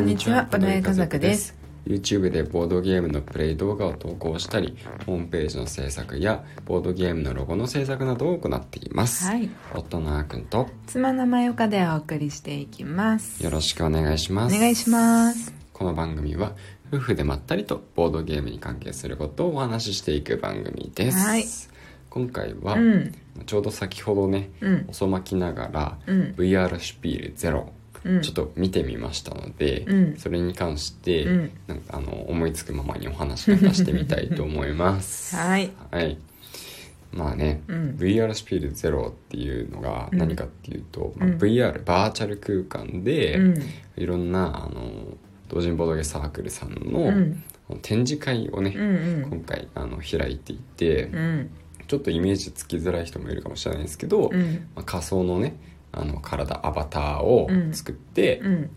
こんにちはボドゲ家族です。YouTube でボードゲームのプレイ動画を投稿したりホームページの制作やボードゲームのロゴの制作などを行っています、はい。夫のあーくんと妻のまよかでお送りしていきます。よろしくお願いします。お願いします。この番組は夫婦でまったりとボードゲームに関係することをお話ししていく番組です、はい。今回は、うん。ちょうど先ほどね、うん。遅まきながら、うん。VR シュピールゼロうんちょっと見てみましたので、うん。それに関して、うん。なんかあの思いつくままにお話なんかしてみたいと思います。はい。はい。まあね、うん。VR スピールゼロっていうのが何かっていうと、まあうん。VR バーチャル空間で、うん。いろんなあの同人ボードゲサークルさんの、うん。展示会をね、うんうん。今回あの開いていて、うん。ちょっとイメージつきづらい人もいるかもしれないですけど、うん。まあ、仮想のねあの体アバターを作って、うん。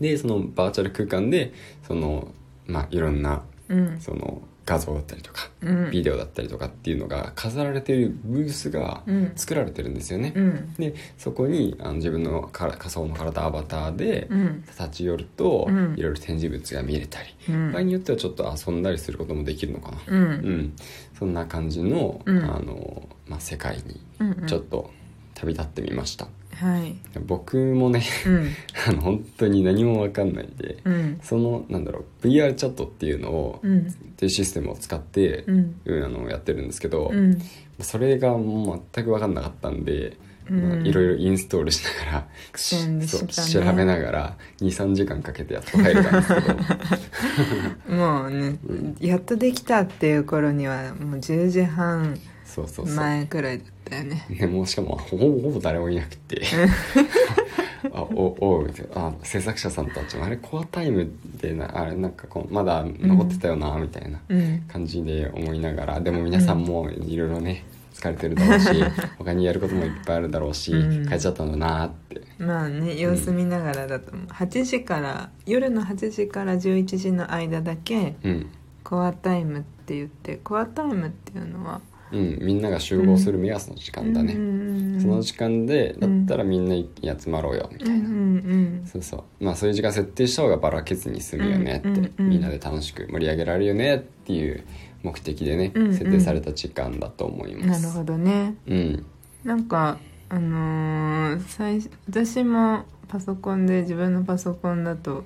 でそのバーチャル空間でそのまあいろんなうん。その画像だったりとか、うん。ビデオだったりとかっていうのが飾られているブースがうん。作られてるんですよね、うん。でそこにあの自分のから仮想の体アバターでうん。立ち寄ると、うん。いろいろ展示物が見れたり、うん。場合によってはちょっと遊んだりすることもできるのかな、うん。うん。そんな感じの,、うん。あのまあ、世界にうん。ちょっと旅立ってみました、はい。僕もねうん。あの本当に何も分かんないで、うん。そのなんだろう VR チャットっていうのを、うん。っていうシステムを使って、うん。うんあのやってるんですけど、うん。それがもう全く分かんなかったんで、いろいろインストールしながらね。調べながら23時間かけてやっと入れたんですけど。もうねやっとできたっていう頃にはもう10時半そうそうそう、前くらいだったよね。ね、もうしかもほぼほぼ誰もいなくて。あおおあ制作者さんたちもあれコアタイムでなあれなんかこうまだ残ってたよな、みたいなうん。感じで思いながら。でも皆さんもいろいろね疲れてるだろうし 他にやることもいっぱいあるだろうし、うん。帰っちゃったんだなって。まあね様子見ながらだと思う。8時から夜の8時から11時の間だけうん、コアタイムって言ってコアタイムっていうのはうん、みんなが集合する目安の時間だね、ねその時間でだったらみんな集まろうよみたいな、うん。うん。そうそう。まあそういう時間設定した方がばらけずに済むよねって、うん。うん。うん。みんなで楽しく盛り上げられるよねっていう目的でね、うん。うん。設定された時間だと思います。なるほどね。うん。なんかあのー私もパソコンで自分のパソコンだと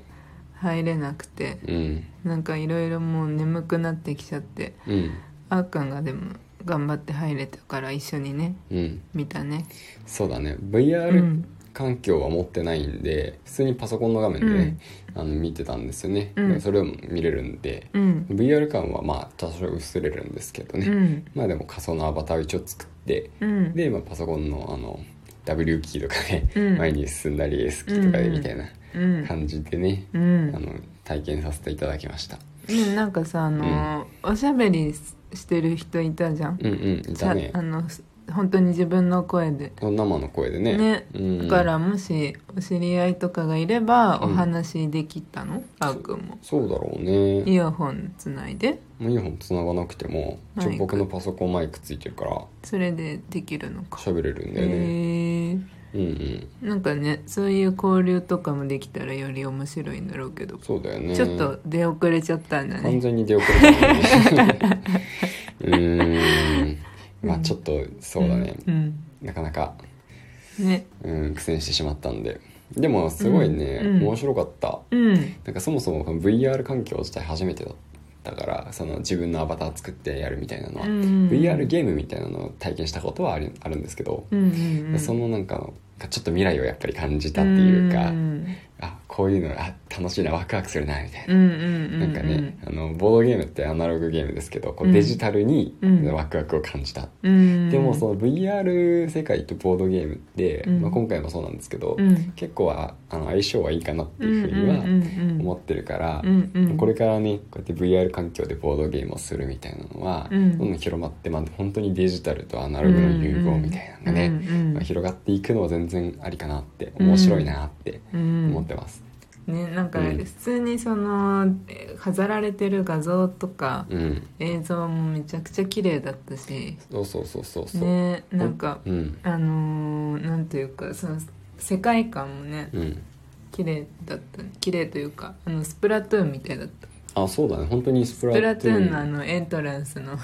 入れなくてうん。なんかいろいろもう眠くなってきちゃってうん。あーくんがでも頑張って入れたから一緒にねうん。見たね。そうだね。う VR ん。環境は持ってないんで普通にパソコンの画面でね、あの見てたんですよね、うん。それでも見れるんで、うん。VR 感はまあ多少薄れるんですけどね、うん。まあでも仮想のアバターを一応作ってうん。で、まあ、パソコンのあの W キーとかね、うん。前に進んだり S キーとかでみたいなうん。感じでね、うん。あの体験させていただきました。ねなんかさあのーおしゃべりしてる人いたじゃん。うんうんね。さあの本当に自分の声で。生の声でね。ねうん、だからもしお知り合いとかがいればおうん。話できたの、あーくんも。そうだろうね。イヤホンつないで。もうイヤホン繋がなくても一マイク。応僕のパソコンマイクついてるからそれでできるのか。喋れるんだよね、へえうんうん。なんかねそういう交流とかもできたらより面白いんだろうけど、そうだよね。ちょっと出遅れちゃったんだね。完全に出遅れたね。うーん。まあちょっとそうだね、うん。なかなか。ね。うん苦戦してしまったんで。でもすごいね、うん。うん。面白かった。うん。なんかそもそも VR 環境自体初めてだったからその自分のアバター作ってやるみたいなのは、うん VR ゲームみたいなのを体験したことはあるあるんですけど、うんうんうんそのなんかちょっと未来をやっぱり感じたっていうか、ん。あこういうのあ楽しいなワクワクするなみたいな。なんかね、あのボードゲームってアナログゲームですけどこううん。デジタルにうん。ワクワクを感じた、うん。でもその VR 世界とボードゲームって、うん。まあ、今回もそうなんですけど、うん。結構はあの相性はいいかなっていうふうには思ってるから、これからねこうやって VR 環境でボードゲームをするみたいなのは、うん。どんどん広まって、まあ、本当にデジタルとアナログの融合みたいなのがね、まあ、広がっていくのは全然ありかなって面白いなってうん。思ってます。ねなんかうん。普通にそのえ飾られてる画像とかうん、映像もめちゃくちゃ綺麗だったしそうそうそうそうそう。ねなんかうん。あのーなんていうかその世界観もねうん。綺麗だった綺麗というかあのスプラトゥーンみたいだったあそうだね。本当にスプスラプラトゥーンのあンのエントランスの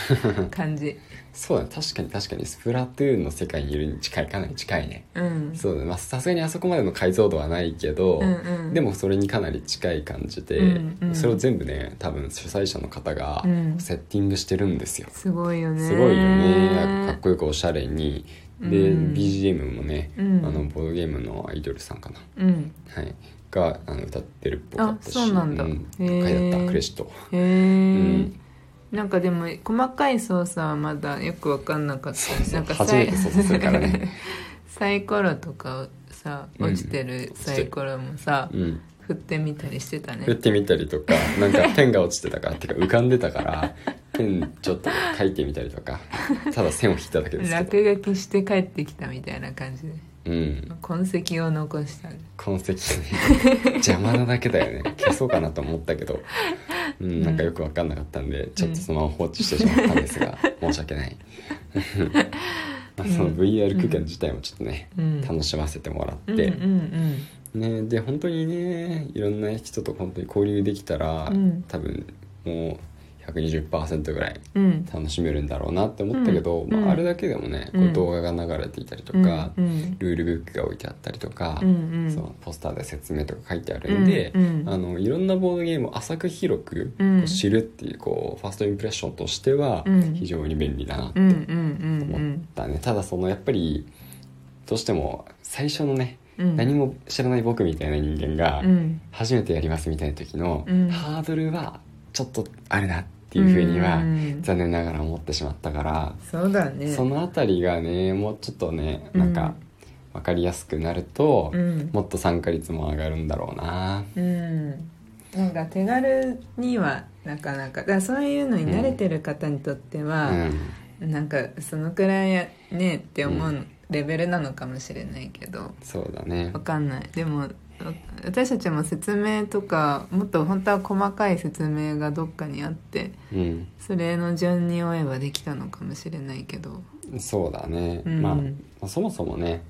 感じ。そうだね確かに確かにスプラトゥーンの世界にいるに近いかなり近いね。うん。そうだね。まあさすがにあそこまでの解像度はないけど、うんうん。でもそれにかなり近い感じで、うんうん。それを全部ね多分主催者の方がうん。セッティングしてるんですよ、すごいよねすごいよねかっこよくおしゃれにで、うん BGM もね、うん。あのボードゲームのアイドルさんかな、うん。はい、があの歌ってるっぽかったし。あそうなんだ。ん、へー。高いだったクレジット。へえ、なんかでも細かい操作はまだよく分かんなかった。そうそう。なんか初めて操作するからね。サイコロとかをさうん。落ちてるサイコロもさ、うん。振ってみたりしてたね。振ってみたりとかなんかペンが落ちてたからてか浮かんでたからペンちょっと書いてみたりとか。ただ線を引いただけですけど。落書きして帰ってきたみたいな感じで。うん。痕跡を残した。痕跡ね邪魔なだけだよね。消そうかなと思ったけど、うん、なんかよく分かんなかったんでちょっとそのまま放置してしまったんですが申し訳ない。まあその VR 空間自体もちょっとね、うん。楽しませてもらって、うんうん。ね、で本当にねいろんな人と本当に交流できたら、うん。多分もう120%ぐらい楽しめるんだろうなって思ったけど、うん。まあ、あれだけでもね、こううん動画が流れていたりとか、うん。うん。ルールブックが置いてあったりとか、うん。うん。そうポスターで説明とか書いてあるんで、あのいろんなボードゲームを浅く広く知るっていうこうファーストインプレッションとしてはうん。非常に便利だなって思ったね、ただそのやっぱりどうしても最初のね、うん。何も知らない僕みたいな人間がうん。初めてやりますみたいな時のうん。ハードルはちょっとあるなっていうふうにはうん。残念ながら思ってしまったから、そうだね。そのあたりがねもうちょっとねなんか分かりやすくなると、うん。もっと参加率も上がるんだろうな。うん。なんか手軽にはなかなか。だそういうのに慣れてる方にとってうは、ん。なんかそのくらいやねって思うレベルなのかもしれないけど。そうだね。わかんない。でも私たちも説明とかもっと本当は細かい説明がどっかにあってうん。それの順に追えばできたのかもしれないけど。そうだね、うん。まあ、まあそもそもね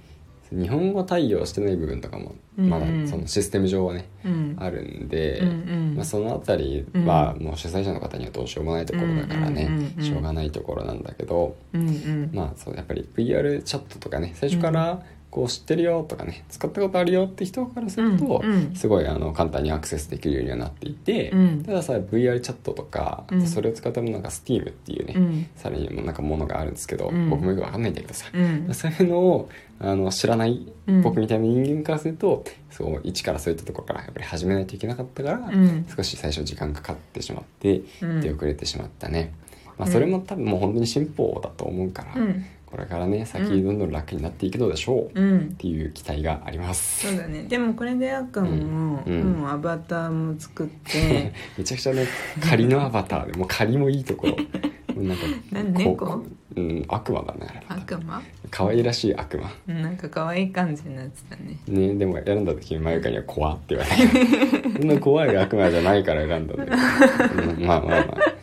日本語対応してない部分とかもうん。まだそのシステム上はね、うん。あるんで、うんうん。まあ、そのあたりはもう主催者の方にはどうしようもないところだからね、しょうがないところなんだけど、うんうん。まあそうやっぱり VR チャットとかね最初からこう知ってるよとかね使ったことあるよって人からすると、うんうん。すごいあの簡単にアクセスできるようにはなっていて、うん。たださ VR チャットとか、うん。それを使ったものなんか Steam っていうね、うん。さらにもなんかものがあるんですけど、うん。僕もよくわかんないんだけどさ、うん。そういうのをあの知らないうん。僕みたいな人間からすると、そう一からそういったところからやっぱり始めないといけなかったから、うん。少し最初時間かかってしまって、うん。出遅れてしまったね、まあ、うんそれも多分もう本当に進歩だと思うから、うんこれからね先どんどん楽になっていくのでしょう、っうん。ていう期待があります、そうだね。でもこれであっくんも、うん。うん。もうアバターも作って。めちゃくちゃね仮のアバターでもう仮もいいところ。なんか猫うん悪魔だね悪魔？可愛らしい悪魔。なんか可愛い感じになってたね。ねでも選んだ時にマユカには怖って言われて。そんな怖い悪魔じゃないから選んだんだけど、うんまあまあまあ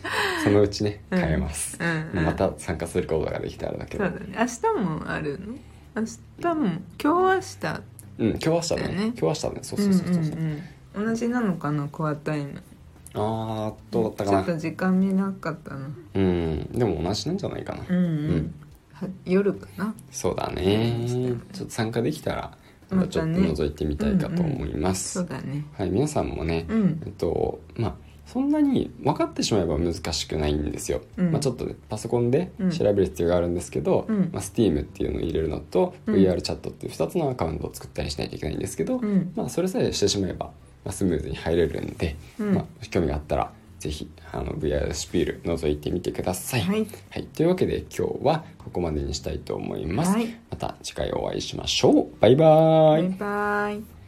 そのうちねうん。変えます、うんうん。また参加することができたらだけど。そうだね。明日もあるの？明日も？今日明日？うん今日明日ね。だよね。今日明日ね。そうそうそうそう,、んうんうん、同じなのかな？コアタイム。ああどうだったかな。ちょっと時間見なかったな。うん。でも同じなんじゃないかな、うんうん、うん。は夜かな？そうだね。ちょっと参加できたらまたちょっとまたね覗いてみたいかと思います、そうだね。はい皆さんもね、うん。えっとまあそんなに分かってしまえば難しくないんですよ、うん。まあ、ちょっとねパソコンでうん。調べる必要があるんですけど、うん。まあ、Steam っていうのを入れるのと、うん。VR チャットっていう2つのアカウントを作ったりしないといけないんですけど、うん。まあ、それさえしてしまえば、まあ、スムーズに入れるんで、うん。まあ、興味があったらぜひあの VR スピール覗いてみてください、はい。はい、というわけで今日はここまでにしたいと思います、はい。また次回お会いしましょう。バイバーイ。バイバイ